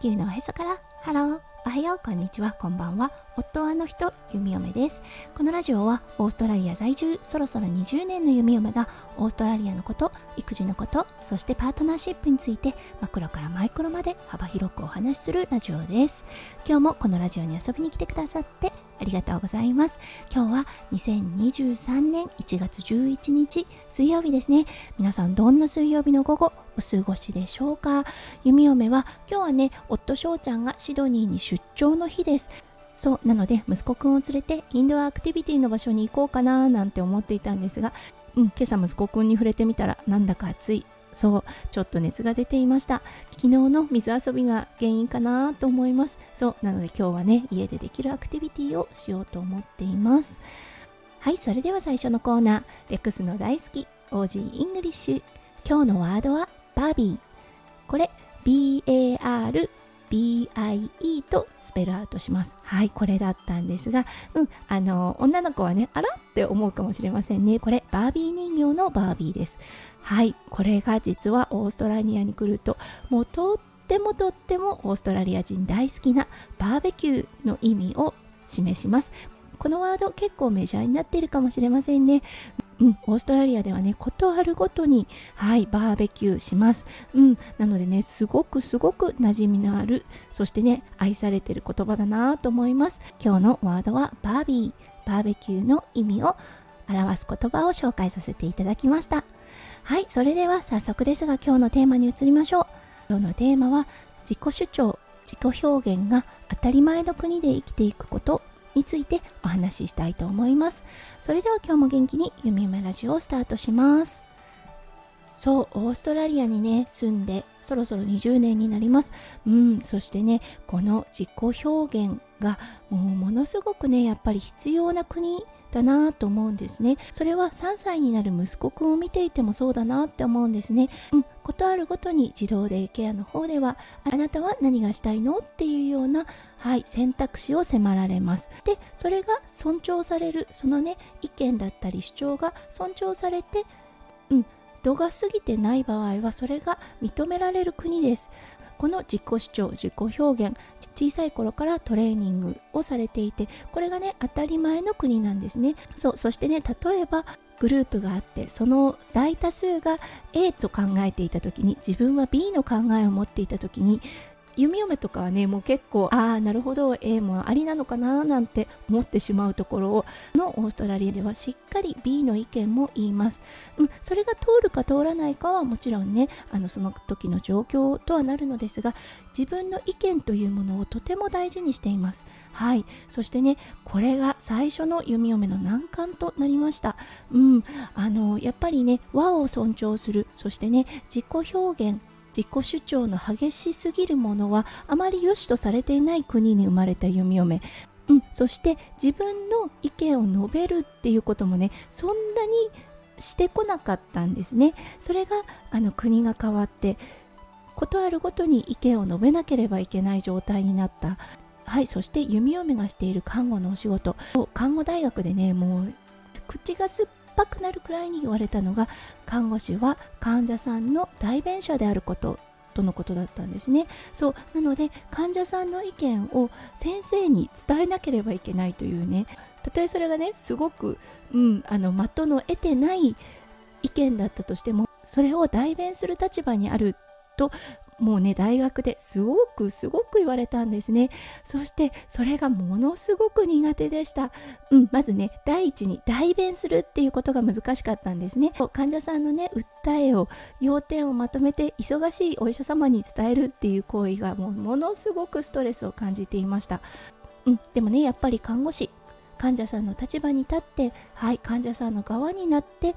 地球のおへそから。ハローおはようこんにちは。こんばんは。夫はあの人弓嫁です。このラジオはオーストラリア在住そろそろ20年の弓嫁がオーストラリアのこと育児のことそしてパートナーシップについてマクロからマイクロまで幅広くお話しするラジオです。今日もこのラジオに遊びに来てくださってありがとうございます。今日は2023年1月11日水曜日ですね。皆さんどんな水曜日の午後お過ごしでしょうか？弓嫁は今日はね、夫翔ちゃんがシドニーに出張の日です。そう、なので息子くんを連れてインドアアクティビティの場所に行こうかななんて思っていたんですが、うん、今朝息子くんに触れてみたらなんだか暑い。そう、ちょっと熱が出ていました。昨日の水遊びが原因かなと思います。そう、なので今日はね、家でできるアクティビティをしようと思っています。はい、それでは最初のコーナー、レックスの大好き、 Aussie English。今日のワードは、 Barbie。これ、 BARBIE とスペルアウトします。はい、これだったんですが、うん、あの、女の子はね、あらって思うかもしれませんね。これ、バービー人形のバービーです。はい、これが実はオーストラリアに来ると、もうとってもとってもオーストラリア人大好きなバーベキューの意味を示します。このワード結構メジャーになっているかもしれませんね。うん、オーストラリアではね、ことあるごとに、はい、バーベキューします。うん、なのでね、すごくすごく馴染みのある、そしてね、愛されてる言葉だなと思います。今日のワードはバービー、バーベキューの意味を表す言葉を紹介させていただきました。はい、それでは早速ですが今日のテーマに移りましょう。今日のテーマは、自己主張、自己表現が当たり前の国で生きていくことについてお話ししたいと思います。それでは今日も元気に弓嫁ラジオをスタートします。そう、オーストラリアにね、住んで、そろそろ20年になります。うん、そしてね、この自己表現が、もうものすごくね、やっぱり必要な国だなと思うんですね。それは3歳になる息子くんを見ていてもそうだなって思うんですね。うん、ことあるごとに児童デイケアの方では、あなたは何がしたいのっていうような、はい、選択肢を迫られます。で、それが尊重される、そのね、意見だったり主張が尊重されて、うん、度が過ぎてない場合はそれが認められる国です。この自己主張自己表現小さい頃からトレーニングをされていてこれがね当たり前の国なんですね。そうそしてね例えばグループがあってその大多数が A と考えていた時に自分は B の考えを持っていた時に弓嫁とかはねもう結構ああなるほど A もありなのかななんて思ってしまうところをのオーストラリアではしっかり B の意見も言います、うん、それが通るか通らないかはもちろんねあのその時の状況とはなるのですが自分の意見というものをとても大事にしています。はい。そしてねこれが最初の弓嫁の難関となりました。うん。あのやっぱりね和を尊重する。そしてね自己表現。自己主張の激しすぎるものはあまり良しとされていない国に生まれた弓嫁。うん、そして自分の意見を述べるっていうこともねそんなにしてこなかったんですね。それがあの国が変わってことあるごとに意見を述べなければいけない状態になった。はいそして弓嫁がしている看護のお仕事。看護大学でねもう口が酸っぱくなるくらいに言われたのが看護師は患者さんの代弁者であることとのことだったんですね。そうなので患者さんの意見を先生に伝えなければいけないというね。たとえそれがねすごく、うん、あの的の得てない意見だったとしてもそれを代弁する立場にあるともうね大学ですごくすごく言われたんですね。そしてそれがものすごく苦手でした。うんまずね第一に代弁するっていうことが難しかったんですね。患者さんのね訴えを要点をまとめて忙しいお医者様に伝えるっていう行為がもうものすごくストレスを感じていました。うんでもねやっぱり看護師患者さんの立場に立ってはい患者さんの側になって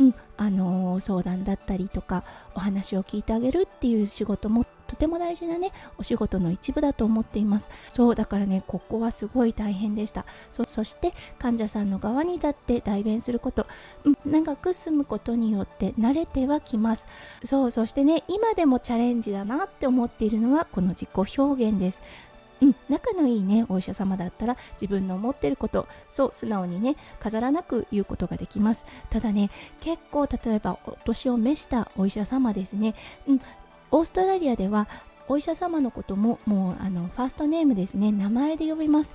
うん、あの、相談だったりとかお話を聞いてあげるっていう仕事もとても大事なねお仕事の一部だと思っています。そうだからねここはすごい大変でした。そして患者さんの側に立って代弁すること、うん、長く住むことによって慣れてはきます。そうそしてね今でもチャレンジだなって思っているのがこの自己表現です。うん、仲のいいねお医者様だったら自分の思ってることそう素直にね飾らなく言うことができます。ただね結構例えばお年を召したお医者様ですね、うん、オーストラリアではお医者様のことももうあのファーストネームですね。名前で呼びます。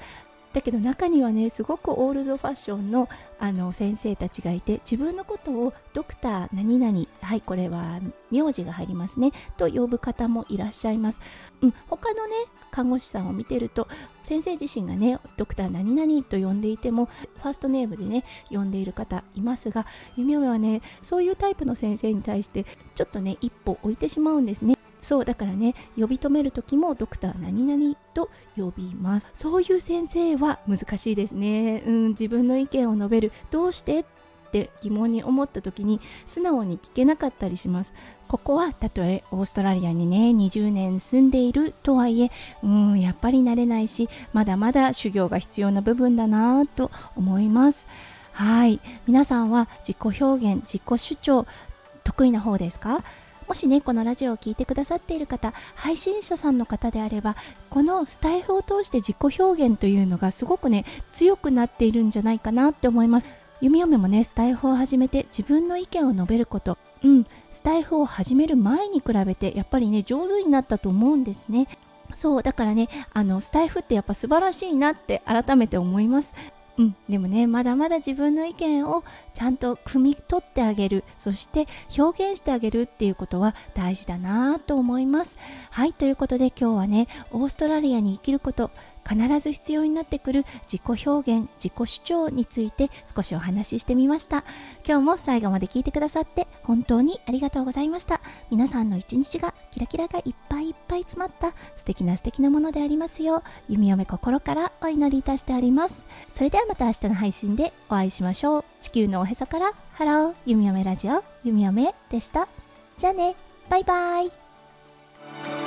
だけど中にはねすごくオールドファッションのあの先生たちがいて自分のことをドクター何々はいこれは名字が入りますねと呼ぶ方もいらっしゃいます、うん、他のね看護師さんを見てると先生自身がねドクター何々と呼んでいてもファーストネームでね呼んでいる方いますが弓嫁はねそういうタイプの先生に対してちょっとね一歩置いてしまうんですね。そうだからね呼び止める時もドクター何々と呼びます。そういう先生は難しいですね、うん、自分の意見を述べる。どうしてって疑問に思った時に素直に聞けなかったりします。ここはたとえオーストラリアにね20年住んでいるとはいえうんやっぱり慣れないしまだまだ修行が必要な部分だなと思います。はい。皆さんは自己表現自己主張得意な方ですか？もしね、このラジオを聴いてくださっている方、配信者さんの方であれば、このスタイフを通して自己表現というのがすごくね、強くなっているんじゃないかなって思います。弓嫁もね、スタイフを始めて自分の意見を述べること、うん、スタイフを始める前に比べて、やっぱりね、上手になったと思うんですね。そう、だからね、あの、スタイフってやっぱ素晴らしいなって改めて思います。うん、でもねまだまだ自分の意見をちゃんと汲み取ってあげる。そして表現してあげるっていうことは大事だなと思います。はいということで今日はねオーストラリアに生きること必ず必要になってくる自己表現自己主張について少しお話ししてみました。今日も最後まで聞いてくださって本当にありがとうございました。皆さんの一日がキラキラがいっぱい。いっぱい詰まった素敵な素敵なものでありますよう弓嫁心からお祈りいたしております。それではまた明日の配信でお会いしましょう。地球のおへそからハロー弓嫁ラジオ弓嫁でした。じゃあね。バイバイ。